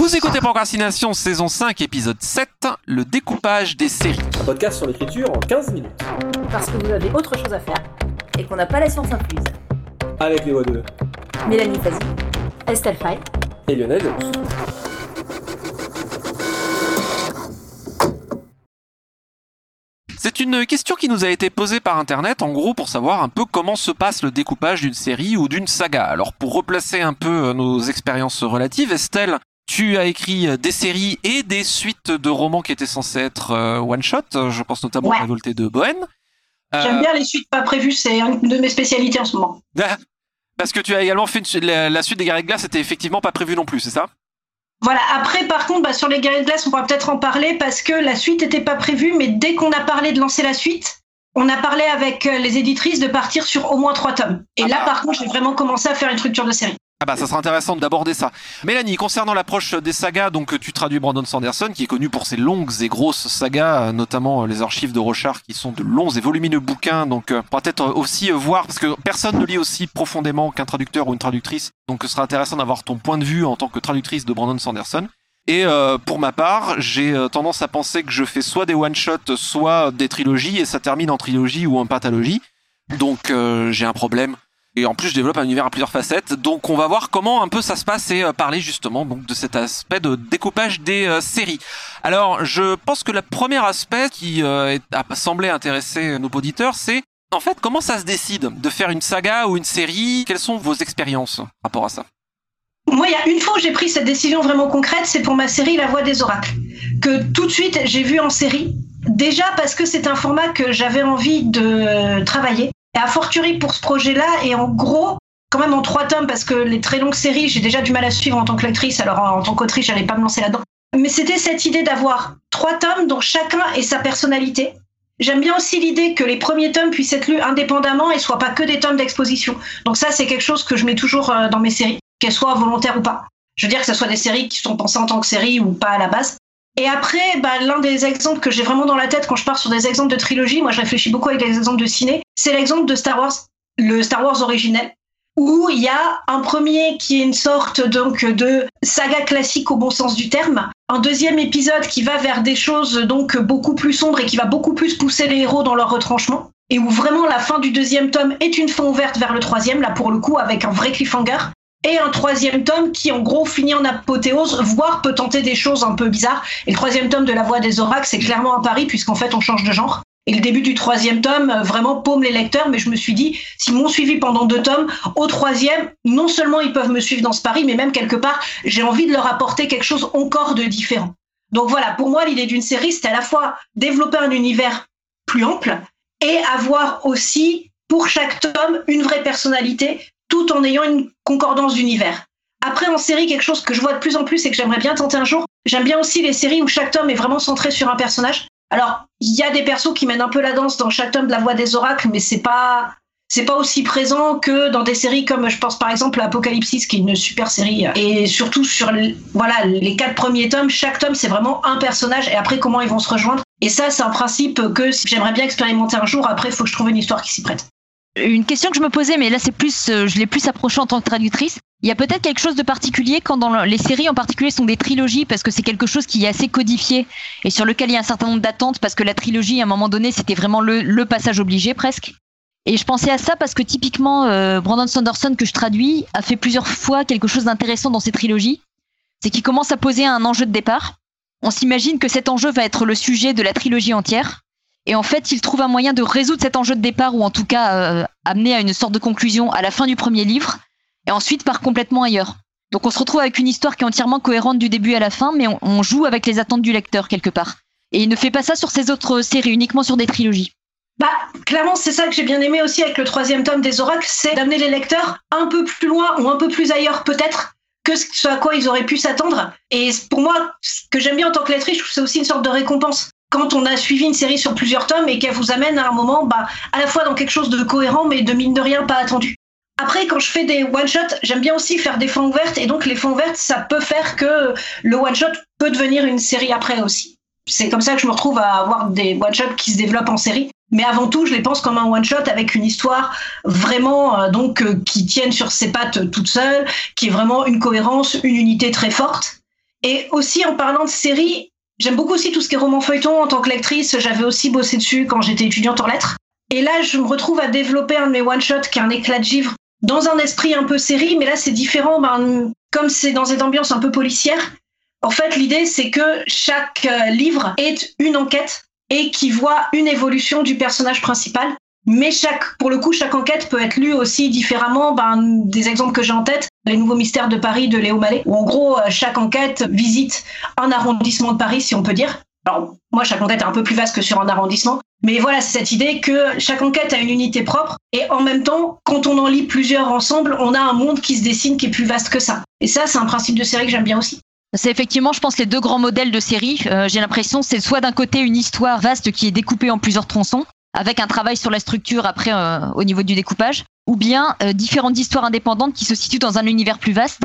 Vous écoutez Procrastination, saison 5, épisode 7, le découpage des séries. Un podcast sur l'écriture en 15 minutes. Parce que vous avez autre chose à faire et qu'on n'a pas la science incluse. Avec les voix de Mélanie Fazi, Estelle Fay. et Lionel. C'est une question qui nous a été posée par internet, en gros, pour savoir un peu comment se passe le découpage d'une série ou d'une saga. Alors, pour replacer un peu nos expériences relatives, Estelle, tu as écrit euh, des séries et des suites de romans qui étaient censés être euh, one-shot. Je pense notamment Ouais. à Révolté de Bohème. Euh, J'aime bien les suites pas prévues, c'est une de mes spécialités en ce moment. Parce que tu as également fait une la, suite des Guerriers de Glace, c'était effectivement pas prévu non plus, c'est ça? Voilà, après par contre, bah, sur les guerriers de glace, on pourra peut-être en parler parce que la suite n'était pas prévue, mais dès qu'on a parlé de lancer la suite, on a parlé avec les éditrices de partir sur au moins trois tomes. Et Ah là, bah. par contre, j'ai vraiment commencé à faire une structure de série. Ah bah ça sera intéressant d'aborder ça. Mélanie, concernant l'approche des sagas, donc tu traduis Brandon Sanderson, qui est connu pour ses longues et grosses sagas, euh, notamment euh, les archives de Rochard, qui sont de longs et volumineux bouquins. Donc euh, on pourra peut-être aussi voir, parce que personne ne lit aussi profondément qu'un traducteur ou une traductrice, donc ce sera intéressant d'avoir ton point de vue en tant que traductrice de Brandon Sanderson. Et euh, pour ma part, j'ai tendance à penser que je fais soit des one-shots, soit des trilogies, et ça termine en trilogie ou en pentalogie. Donc euh, j'ai un problème. Et en plus, je développe un univers à plusieurs facettes. Donc, on va voir comment un peu ça se passe et euh, parler justement donc de cet aspect de découpage des euh, séries. Alors, je pense que le premier aspect qui euh, a semblé intéresser nos auditeurs, c'est en fait comment ça se décide de faire une saga ou une série? Quelles sont vos expériences par rapport à ça? Moi, il y a une fois où j'ai pris cette décision vraiment concrète, c'est pour ma série La Voix des Oracles, que tout de suite j'ai vu en série. Déjà parce que c'est un format que j'avais envie de travailler. Et a fortiori pour ce projet-là, et en gros, quand même en trois tomes, parce que les très longues séries, j'ai déjà du mal à suivre en tant que lectrice, alors en tant qu'autrice, j'allais pas me lancer là-dedans. Mais c'était cette idée d'avoir trois tomes dont chacun ait sa personnalité. J'aime bien aussi l'idée que les premiers tomes puissent être lus indépendamment et soient pas que des tomes d'exposition. Donc ça, c'est quelque chose que je mets toujours euh, dans mes séries qu'elles soient volontaires ou pas. Je veux dire que ce soit des séries qui sont pensées en tant que séries ou pas à la base. Et après, bah, l'un des exemples que j'ai vraiment dans la tête quand je pars sur des exemples de trilogie, moi je réfléchis beaucoup avec les exemples de ciné, c'est l'exemple de Star Wars, le Star Wars originel, où il y a un premier qui est une sorte donc de saga classique au bon sens du terme, un deuxième épisode qui va vers des choses donc beaucoup plus sombres et qui va beaucoup plus pousser les héros dans leur retranchement, et où vraiment la fin du deuxième tome est une fin ouverte vers le troisième, là pour le coup avec un vrai cliffhanger et un troisième tome qui en gros finit en apothéose, voire peut tenter des choses un peu bizarres. Et le troisième tome de La Voix des Oracles, c'est clairement un pari puisqu'en fait on change de genre. Et le début du troisième tome euh, vraiment paume les lecteurs, mais je me suis dit, s'ils m'ont suivi pendant deux tomes, au troisième, non seulement ils peuvent me suivre dans ce pari, mais même quelque part, j'ai envie de leur apporter quelque chose encore de différent. Donc voilà, pour moi, l'idée d'une série, c'était à la fois développer un univers plus ample et avoir aussi, pour chaque tome, une vraie personnalité tout en ayant une concordance d'univers. Après, en série, quelque chose que je vois de plus en plus et que j'aimerais bien tenter un jour, j'aime bien aussi les séries où chaque tome est vraiment centré sur un personnage. Alors, il y a des persos qui mènent un peu la danse dans chaque tome de La Voix des Oracles, mais c'est pas c'est pas aussi présent que dans des séries comme je pense par exemple à Apocalypse qui est une super série et surtout sur voilà les quatre premiers tomes chaque tome c'est vraiment un personnage et après comment ils vont se rejoindre et ça c'est un principe que j'aimerais bien expérimenter un jour après il faut que je trouve une histoire qui s'y prête Une question que je me posais, mais là c'est plus, euh, je l'ai plus approché en tant que traductrice. Il y a peut-être quelque chose de particulier quand dans le- les séries en particulier sont des trilogies parce que c'est quelque chose qui est assez codifié et sur lequel il y a un certain nombre d'attentes parce que la trilogie à un moment donné c'était vraiment le, le passage obligé presque. Et je pensais à ça parce que typiquement euh, Brandon Sanderson que je traduis a fait plusieurs fois quelque chose d'intéressant dans ses trilogies. C'est qu'il commence à poser un enjeu de départ. On s'imagine que cet enjeu va être le sujet de la trilogie entière. Et en fait, il trouve un moyen de résoudre cet enjeu de départ ou en tout cas euh, amener à une sorte de conclusion à la fin du premier livre et ensuite part complètement ailleurs. Donc on se retrouve avec une histoire qui est entièrement cohérente du début à la fin, mais on, on joue avec les attentes du lecteur quelque part. Et il ne fait pas ça sur ses autres séries, uniquement sur des trilogies. Bah, clairement, c'est ça que j'ai bien aimé aussi avec le troisième tome des Oracles, c'est d'amener les lecteurs un peu plus loin ou un peu plus ailleurs peut-être que ce à quoi ils auraient pu s'attendre. Et pour moi, ce que j'aime bien en tant que lectrice, c'est aussi une sorte de récompense. Quand on a suivi une série sur plusieurs tomes et qu'elle vous amène à un moment, bah, à la fois dans quelque chose de cohérent, mais de mine de rien pas attendu. Après, quand je fais des one-shots, j'aime bien aussi faire des fins ouvertes. Et donc, les fins ouvertes, ça peut faire que le one-shot peut devenir une série après aussi. C'est comme ça que je me retrouve à avoir des one-shots qui se développent en série. Mais avant tout, je les pense comme un one-shot avec une histoire vraiment euh, donc euh, qui tienne sur ses pattes toute seule, qui est vraiment une cohérence, une unité très forte. Et aussi en parlant de séries, j'aime beaucoup aussi tout ce qui est roman feuilleton en tant que lectrice. J'avais aussi bossé dessus quand j'étais étudiante en lettres. Et là, je me retrouve à développer un de mes one-shots qui est un éclat de givre dans un esprit un peu série, mais là c'est différent. Ben, comme c'est dans cette ambiance un peu policière, en fait l'idée c'est que chaque euh, livre est une enquête et qui voit une évolution du personnage principal. Mais chaque, pour le coup, chaque enquête peut être lue aussi différemment. Ben, des exemples que j'ai en tête, les nouveaux mystères de Paris de Léo Mallet, où en gros euh, chaque enquête visite un arrondissement de Paris, si on peut dire. Alors moi, chaque enquête est un peu plus vaste que sur un arrondissement, mais voilà, c'est cette idée que chaque enquête a une unité propre et en même temps, quand on en lit plusieurs ensemble, on a un monde qui se dessine qui est plus vaste que ça. Et ça, c'est un principe de série que j'aime bien aussi. C'est effectivement, je pense, les deux grands modèles de série. Euh, J'ai l'impression, c'est soit d'un côté une histoire vaste qui est découpée en plusieurs tronçons, avec un travail sur la structure après euh, au niveau du découpage, ou bien euh, différentes histoires indépendantes qui se situent dans un univers plus vaste.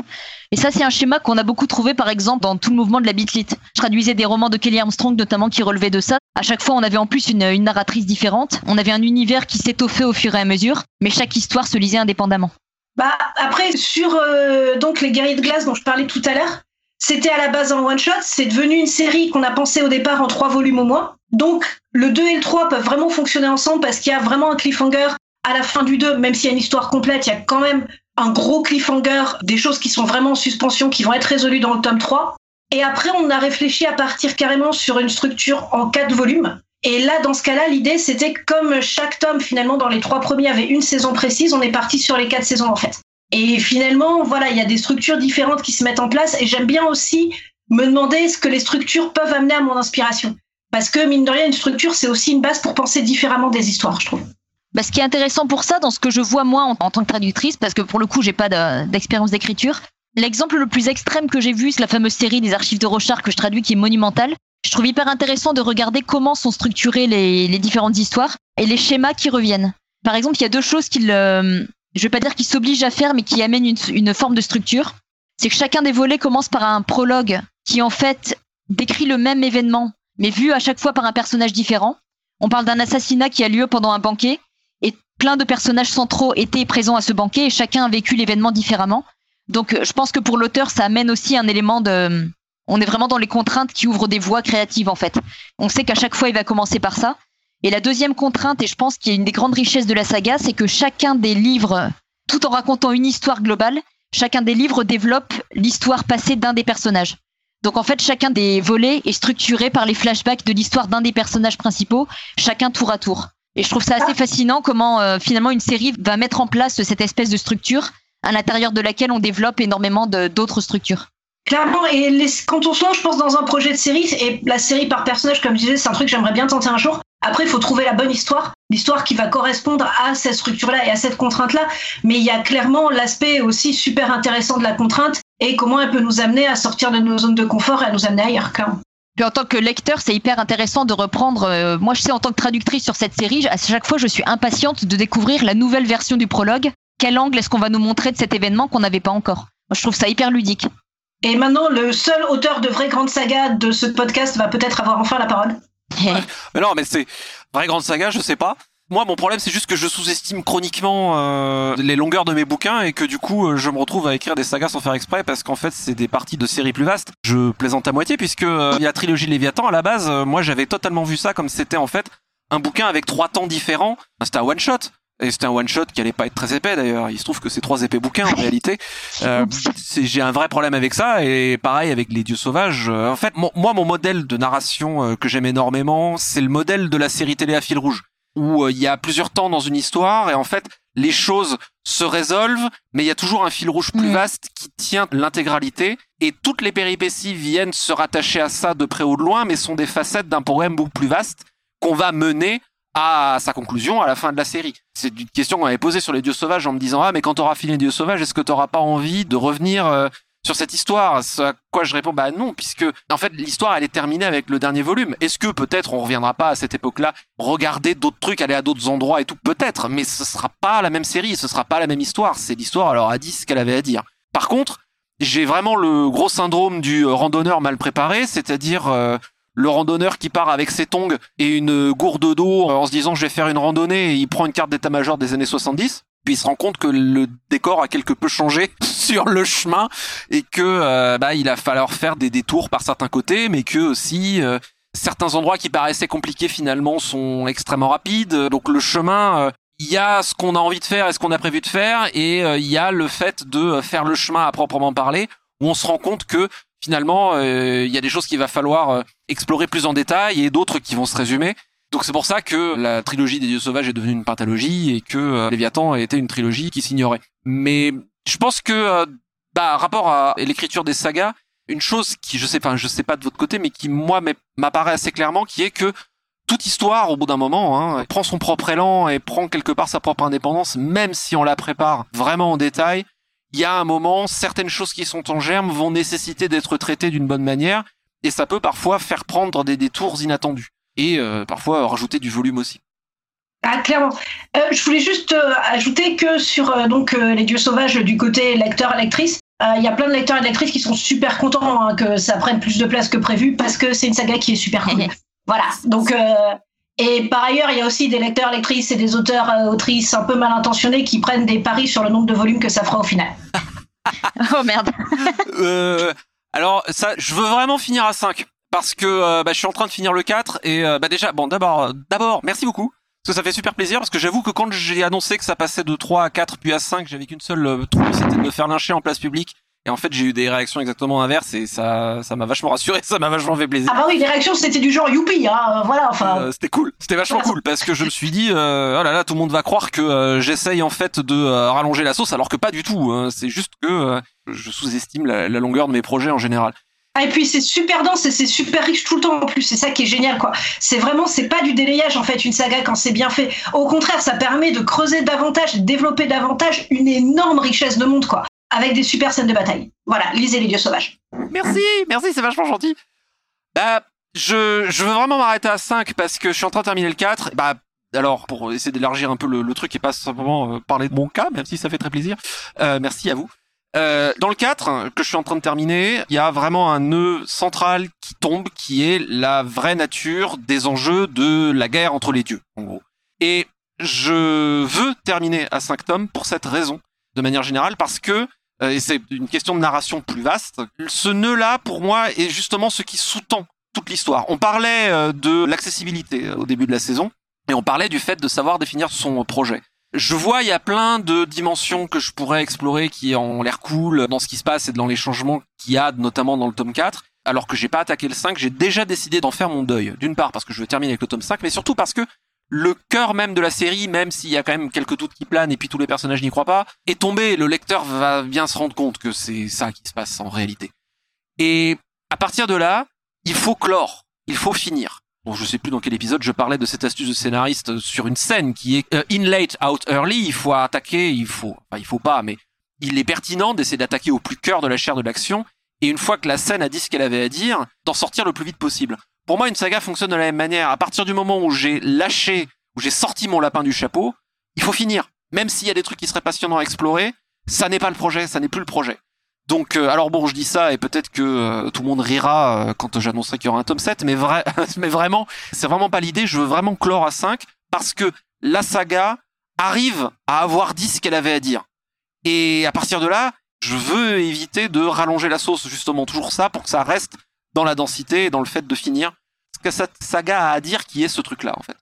Et ça, c'est un schéma qu'on a beaucoup trouvé, par exemple, dans tout le mouvement de la beatlit. Je traduisais des romans de Kelly Armstrong, notamment, qui relevaient de ça. À chaque fois, on avait en plus une, narratrice différente. On avait un univers qui s'étoffait au fur et à mesure, mais chaque histoire se lisait indépendamment. Bah après, sur euh, donc les guerriers de glace dont je parlais tout à l'heure, c'était à la base un one shot. C'est devenu une série qu'on a pensé au départ en trois volumes au moins. Donc le 2 et le 3 peuvent vraiment fonctionner ensemble parce qu'il y a vraiment un cliffhanger à la fin du 2, même s'il y a une histoire complète, il y a quand même un gros cliffhanger, des choses qui sont vraiment en suspension, qui vont être résolues dans le tome 3. Et après, on a réfléchi à partir carrément sur une structure en quatre volumes. Et là, dans ce cas-là, l'idée, c'était que comme chaque tome, finalement, dans les trois premiers avait une saison précise, on est parti sur les quatre saisons, en fait. Et finalement, voilà, il y a des structures différentes qui se mettent en place. Et j'aime bien aussi me demander ce que les structures peuvent amener à mon inspiration. Parce que, mine de rien, une structure, c'est aussi une base pour penser différemment des histoires, je trouve. Bah, ce qui est intéressant pour ça, dans ce que je vois moi en, tant que traductrice, parce que pour le coup, j'ai pas de- d'expérience d'écriture, l'exemple le plus extrême que j'ai vu, c'est la fameuse série des archives de Rochard que je traduis, qui est monumentale. Je trouve hyper intéressant de regarder comment sont structurées les, différentes histoires et les schémas qui reviennent. Par exemple, il y a deux choses qu'il, euh, je vais pas dire qu'ils s'obligent à faire, mais qui amènent une forme de structure. C'est que chacun des volets commence par un prologue qui en fait décrit le même événement, mais vu à chaque fois par un personnage différent. On parle d'un assassinat qui a lieu pendant un banquet et plein de personnages centraux étaient présents à ce banquet et chacun a vécu l'événement différemment. Donc euh, je pense que pour l'auteur, ça amène aussi un élément de... On est vraiment dans les contraintes qui ouvrent des voies créatives en fait. On sait qu'à chaque fois, il va commencer par ça. Et la deuxième contrainte, et je pense qu'il y a une des grandes richesses de la saga, c'est que chacun des livres, tout en racontant une histoire globale, chacun des livres développe l'histoire passée d'un des personnages. Donc en fait, chacun des volets est structuré par les flashbacks de l'histoire d'un des personnages principaux, chacun tour à tour. Et je trouve ça assez fascinant comment euh, finalement une série va mettre en place cette espèce de structure à l'intérieur de laquelle on développe énormément d'autres structures. Clairement, et les- quand on se lance, je pense, dans un projet de série, et la série par personnage, comme je disais, c'est un truc que j'aimerais bien tenter un jour. Après, il faut trouver la bonne histoire, l'histoire qui va correspondre à cette structure-là et à cette contrainte-là. Mais il y a clairement l'aspect aussi super intéressant de la contrainte et comment elle peut nous amener à sortir de nos zones de confort et à nous amener ailleurs. Puis en tant que lecteur, c'est hyper intéressant de reprendre. euh, moi, je sais en tant que traductrice sur cette série, à chaque fois, je suis impatiente de découvrir la nouvelle version du prologue. Quel angle est-ce qu'on va nous montrer de cet événement qu'on n'avait pas encore? Moi, Je trouve ça hyper ludique. Et maintenant, le seul auteur de vraie grande saga de ce podcast va peut-être avoir enfin la parole. Mais non, mais c'est vraie grande saga, je sais pas. Moi, mon problème, c'est juste que je sous-estime chroniquement euh, les longueurs de mes bouquins et que du coup, euh, je me retrouve à écrire des sagas sans faire exprès parce qu'en fait, c'est des parties de séries plus vastes. Je plaisante à moitié puisque euh, la trilogie Léviathan, à la base, euh, moi, j'avais totalement vu ça comme c'était en fait un bouquin avec trois temps différents. C'était un one shot. Et c'était un one shot qui allait pas être très épais d'ailleurs. Il se trouve que c'est trois épais bouquins en réalité. Euh, j'ai un vrai problème avec ça et pareil avec les dieux sauvages. Euh, en fait, mon- moi mon modèle de narration euh, que j'aime énormément, c'est le modèle de la série télé à fil rouge où euh, il y a plusieurs temps dans une histoire et en fait les choses se résolvent, mais il y a toujours un fil rouge plus Mhm. vaste qui tient l'intégralité et toutes les péripéties viennent se rattacher à ça de près ou de loin, mais sont des facettes d'un problème beaucoup plus vaste qu'on va mener à sa conclusion à la fin de la série. C'est une question qu'on m'avait posée sur les dieux sauvages en me disant ah mais quand t'auras fini les dieux sauvages est-ce que t'auras pas envie de revenir euh, sur cette histoire à quoi je réponds bah non puisque en fait l'histoire elle est terminée avec le dernier volume. Est-ce que peut-être on reviendra pas à cette époque-là regarder d'autres trucs aller à d'autres endroits et tout? Peut-être mais ce sera pas la même série ce sera pas la même histoire c'est l'histoire alors a dit ce qu'elle avait à dire. Par contre j'ai vraiment le gros syndrome du euh, randonneur mal préparé c'est-à-dire euh, le randonneur qui part avec ses tongs et une gourde d'eau euh, en se disant je vais faire une randonnée et il prend une carte d'état-major des années 70. Puis il se rend compte que le décor a quelque peu changé sur le chemin et que euh, bah il a falloir faire des détours par certains côtés, mais que aussi euh, certains endroits qui paraissaient compliqués finalement sont extrêmement rapides. Donc le chemin, euh, il y a ce qu'on a envie de faire et ce qu'on a prévu de faire, et il y a le fait de faire le chemin à proprement parler, où on se rend compte que finalement il y a des choses qu'il va falloir explorer plus en détail et d'autres qui vont se résumer. Donc c'est pour ça que la trilogie des dieux sauvages est devenue une pathologie et que euh, Léviathan a été une trilogie qui s'ignorait. Mais je pense que, euh, bah, rapport à l'écriture des sagas, une chose qui, je sais pas, je sais pas de votre côté, mais qui moi m'apparaît assez clairement, qui est que toute histoire, au bout d'un moment, hein, prend son propre élan et prend quelque part sa propre indépendance, même si on la prépare vraiment en détail. Il y a un moment, certaines choses qui sont en germe vont nécessiter d'être traitées d'une bonne manière, et ça peut parfois faire prendre des détours inattendus et euh, parfois rajouter du volume aussi. Ah, clairement. Euh, je voulais juste euh, ajouter que sur donc les dieux sauvages du côté lecteur-lectrice, il y a plein de lecteurs et lectrices qui sont super contents hein, que ça prenne plus de place que prévu parce que c'est une saga qui est super cool. voilà. Donc et par ailleurs, il y a aussi des lecteurs, lectrices et des auteurs, autrices un peu mal intentionnés qui prennent des paris sur le nombre de volumes que ça fera au final. oh merde. alors ça, je veux vraiment finir à 5 parce que euh, bah, je suis en train de finir le 4 et euh, bah déjà bon d'abord d'abord merci beaucoup. Parce que ça fait super plaisir parce que j'avoue que quand j'ai annoncé que ça passait de 3 à 4 puis à 5 j'avais qu'une seule euh, trouille c'était de me faire lyncher en place publique. Et en fait j'ai eu des réactions exactement inverses et ça ça m'a vachement rassuré ça m'a vachement fait plaisir. Ah bah oui les réactions c'était du genre youpi hein, voilà enfin. c'était cool c'était vachement cool parce que je me suis dit oh là là tout le monde va croire que j'essaye en fait de rallonger la sauce alors que pas du tout hein. c'est juste que je sous-estime la longueur de mes projets en général ah, et puis c'est super dense et c'est super riche tout le temps en plus. C'est ça qui est génial, quoi. C'est vraiment, c'est pas du délayage en fait une saga quand c'est bien fait. Au contraire, ça permet de creuser davantage, de développer davantage une énorme richesse de monde, quoi. Avec des super scènes de bataille. Voilà, lisez les dieux sauvages. Merci, merci, c'est vachement gentil. Bah, je, je veux vraiment m'arrêter à 5 parce que je suis en train de terminer le 4. Bah, alors, pour essayer d'élargir un peu le, truc et pas simplement euh, parler de mon cas, même si ça fait très plaisir, euh, merci à vous. Euh, dans le 4, que je suis en train de terminer, il y a vraiment un nœud central qui tombe, qui est la vraie nature des enjeux de la guerre entre les dieux, en gros. Et je veux terminer à 5 tomes pour cette raison, de manière générale, parce que, euh, et c'est une question de narration plus vaste, ce nœud-là, pour moi, est justement ce qui sous-tend toute l'histoire. On parlait euh, de l'accessibilité au début de la saison, et on parlait du fait de savoir définir son projet je vois, il y a plein de dimensions que je pourrais explorer qui ont l'air cool dans ce qui se passe et dans les changements qu'il y a, notamment dans le tome 4. Alors que j'ai pas attaqué le 5, j'ai déjà décidé d'en faire mon deuil. D'une part parce que je veux terminer avec le tome 5, mais surtout parce que le cœur même de la série, même s'il y a quand même quelques doutes qui planent et puis tous les personnages n'y croient pas, est tombé. Le lecteur va bien se rendre compte que c'est ça qui se passe en réalité. Et à partir de là, il faut clore, il faut finir bon, je sais plus dans quel épisode je parlais de cette astuce de scénariste sur une scène qui est euh, in late, out early. Il faut attaquer, il faut, enfin, il faut pas, mais il est pertinent d'essayer d'attaquer au plus cœur de la chair de l'action. Et une fois que la scène a dit ce qu'elle avait à dire, d'en sortir le plus vite possible. Pour moi, une saga fonctionne de la même manière. À partir du moment où j'ai lâché, où j'ai sorti mon lapin du chapeau, il faut finir. Même s'il y a des trucs qui seraient passionnants à explorer, ça n'est pas le projet, ça n'est plus le projet. Donc, euh, alors bon, je dis ça et peut-être que euh, tout le monde rira euh, quand j'annoncerai qu'il y aura un tome 7, mais, mais vraiment, c'est vraiment pas l'idée. Je veux vraiment clore à 5 parce que la saga arrive à avoir dit ce qu'elle avait à dire. Et à partir de là, je veux éviter de rallonger la sauce, justement, toujours ça, pour que ça reste dans la densité et dans le fait de finir ce que cette saga a à dire qui est ce truc-là, en fait.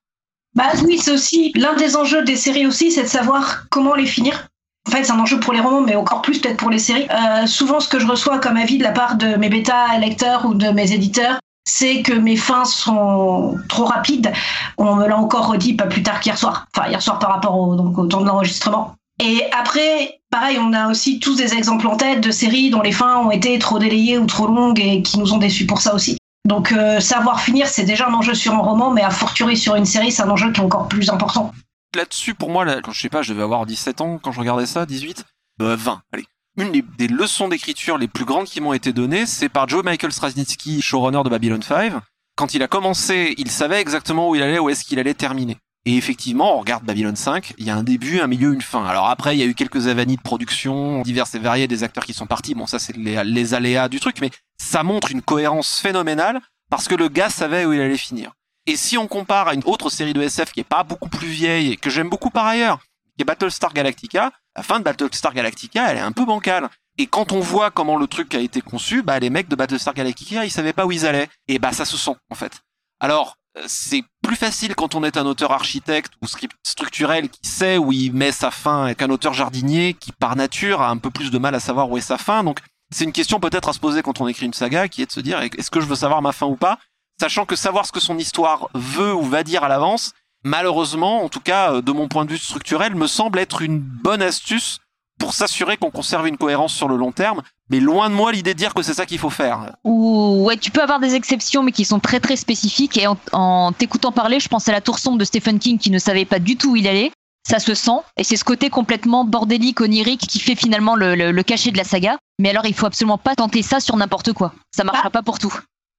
Bah oui, c'est aussi l'un des enjeux des séries aussi, c'est de savoir comment les finir. En fait, c'est un enjeu pour les romans, mais encore plus peut-être pour les séries. Euh, souvent, ce que je reçois comme avis de la part de mes bêta lecteurs ou de mes éditeurs, c'est que mes fins sont trop rapides. On me l'a encore redit pas plus tard qu'hier soir. Enfin, hier soir par rapport au, temps de l'enregistrement. Et après, pareil, on a aussi tous des exemples en tête de séries dont les fins ont été trop délayées ou trop longues et qui nous ont déçus pour ça aussi. Donc, euh, savoir finir, c'est déjà un enjeu sur un roman, mais à fortiori sur une série, c'est un enjeu qui est encore plus important là-dessus, pour moi, là, quand je sais pas, je devais avoir 17 ans quand je regardais ça, 18, 20, allez. Une des, leçons d'écriture les plus grandes qui m'ont été données, c'est par Joe Michael Straczynski, showrunner de Babylon 5. Quand il a commencé, il savait exactement où il allait, où est-ce qu'il allait terminer. Et effectivement, on regarde Babylon 5, il y a un début, un milieu, une fin. Alors après, il y a eu quelques avanies de production, diverses et variées, des acteurs qui sont partis. Bon, ça, c'est les aléas du truc, mais ça montre une cohérence phénoménale parce que le gars savait où il allait finir. Et si on compare à une autre série de SF qui est pas beaucoup plus vieille et que j'aime beaucoup par ailleurs, qui est Battlestar Galactica, la fin de Battlestar Galactica, elle est un peu bancale. Et quand on voit comment le truc a été conçu, bah les mecs de Battlestar Galactica, ils savaient pas où ils allaient. Et bah ça se sent en fait. Alors euh, c'est plus facile quand on est un auteur architecte ou script structurel qui sait où il met sa fin qu'un auteur jardinier qui par nature a un peu plus de mal à savoir où est sa fin. Donc c'est une question peut-être à se poser quand on écrit une saga qui est de se dire est-ce que je veux savoir ma fin ou pas, sachant que savoir ce que son histoire veut ou va dire à l'avance, malheureusement, en tout cas euh, de mon point de vue structurel, me semble être une bonne astuce pour s'assurer qu'on conserve une cohérence sur le long terme. Mais loin de moi l'idée de dire que c'est ça qu'il faut faire. Ou ouais, tu peux avoir des exceptions, mais qui sont très très spécifiques. Et en, en t'écoutant parler, je pense à la tour sombre de Stephen King qui ne savait pas du tout où il allait. Ça se sent, et c'est ce côté complètement bordélique, onirique, qui fait finalement le, le, le cachet de la saga. Mais alors, il faut absolument pas tenter ça sur n'importe quoi. Ça marchera pas pour tout.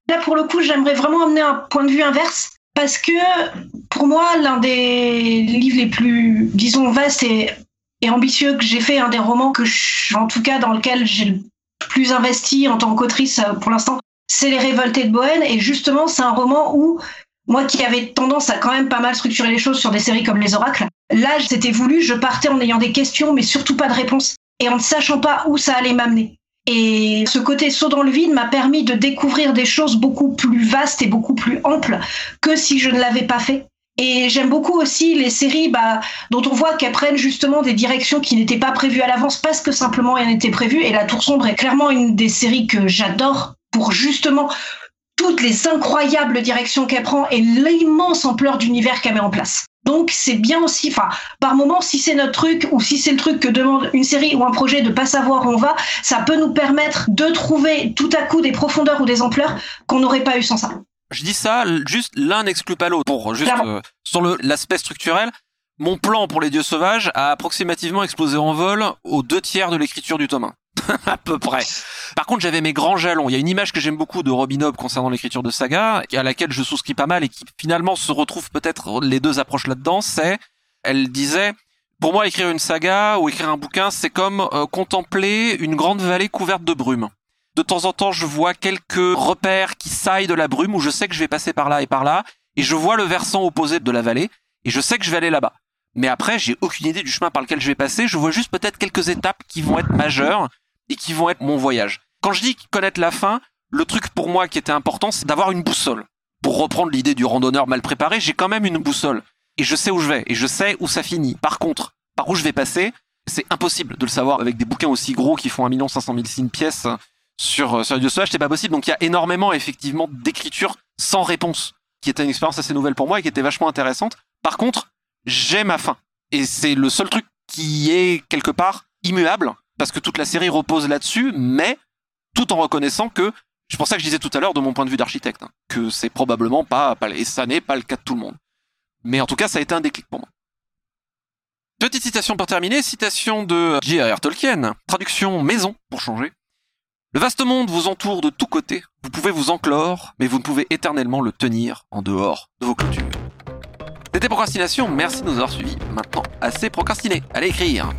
Là, pour le coup, j'aimerais vraiment amener un point de vue inverse. Parce que pour moi, l'un des livres les plus, disons, vastes et, ambitieux que j'ai fait, un des romans que en tout cas dans lequel j'ai le plus investi en tant qu'autrice euh, pour l'instant, c'est Les Révoltés de Bohème. Et justement, c'est un roman où moi qui avais tendance à quand même pas mal structurer les choses sur des séries comme Les Oracles, là, c'était voulu, je partais en ayant des questions, mais surtout pas de réponses, et en ne sachant pas où ça allait m'amener. Et ce côté saut dans le vide m'a permis de découvrir des choses beaucoup plus vastes et beaucoup plus amples que si je ne l'avais pas fait. Et j'aime beaucoup aussi les séries bah, dont on voit qu'elles prennent justement des directions qui n'étaient pas prévues à l'avance parce que simplement elles étaient prévues. Et La Tour Sombre est clairement une des séries que j'adore pour justement toutes les incroyables directions qu'elle prend et l'immense ampleur d'univers qu'elle met en place. Donc c'est bien aussi, enfin, par moment, si c'est notre truc ou si c'est le truc que demande une série ou un projet de pas savoir où on va, ça peut nous permettre de trouver tout à coup des profondeurs ou des ampleurs qu'on n'aurait pas eu sans ça. Je dis ça, juste l'un n'exclut pas l'autre. Pour juste euh, sur l'aspect structurel, mon plan pour les dieux sauvages a approximativement explosé en vol aux deux tiers de l'écriture du tome 1. à peu près. Par contre, j'avais mes grands jalons. Il y a une image que j'aime beaucoup de Robin Hobb concernant l'écriture de saga, à laquelle je souscris pas mal et qui finalement se retrouve peut-être les deux approches là-dedans. C'est, elle disait, pour moi, écrire une saga ou écrire un bouquin, c'est comme euh, contempler une grande vallée couverte de brume. De temps en temps, je vois quelques repères qui saillent de la brume où je sais que je vais passer par là et par là, et je vois le versant opposé de la vallée, et je sais que je vais aller là-bas. Mais après, j'ai aucune idée du chemin par lequel je vais passer. Je vois juste peut-être quelques étapes qui vont être majeures et qui vont être mon voyage. Quand je dis connaître la fin, le truc pour moi qui était important, c'est d'avoir une boussole. Pour reprendre l'idée du randonneur mal préparé, j'ai quand même une boussole. Et je sais où je vais, et je sais où ça finit. Par contre, par où je vais passer, c'est impossible de le savoir avec des bouquins aussi gros qui font 1 500 000 signes pièces sur, sur Dieu Sauvage, c'est pas possible. Donc il y a énormément, effectivement, d'écriture sans réponse, qui était une expérience assez nouvelle pour moi et qui était vachement intéressante. Par contre, j'ai ma fin. Et c'est le seul truc qui est quelque part immuable, parce que toute la série repose là-dessus, mais tout en reconnaissant que, c'est pour ça que je disais tout à l'heure de mon point de vue d'architecte, hein, que c'est probablement pas, et ça n'est pas le cas de tout le monde. Mais en tout cas, ça a été un déclic pour moi. Petite citation pour terminer, citation de J.R.R. Tolkien, traduction maison pour changer. Le vaste monde vous entoure de tous côtés, vous pouvez vous enclore, mais vous ne pouvez éternellement le tenir en dehors de vos clôtures. C'était Procrastination, merci de nous avoir suivis. Maintenant, assez procrastiné, allez écrire.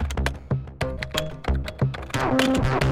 you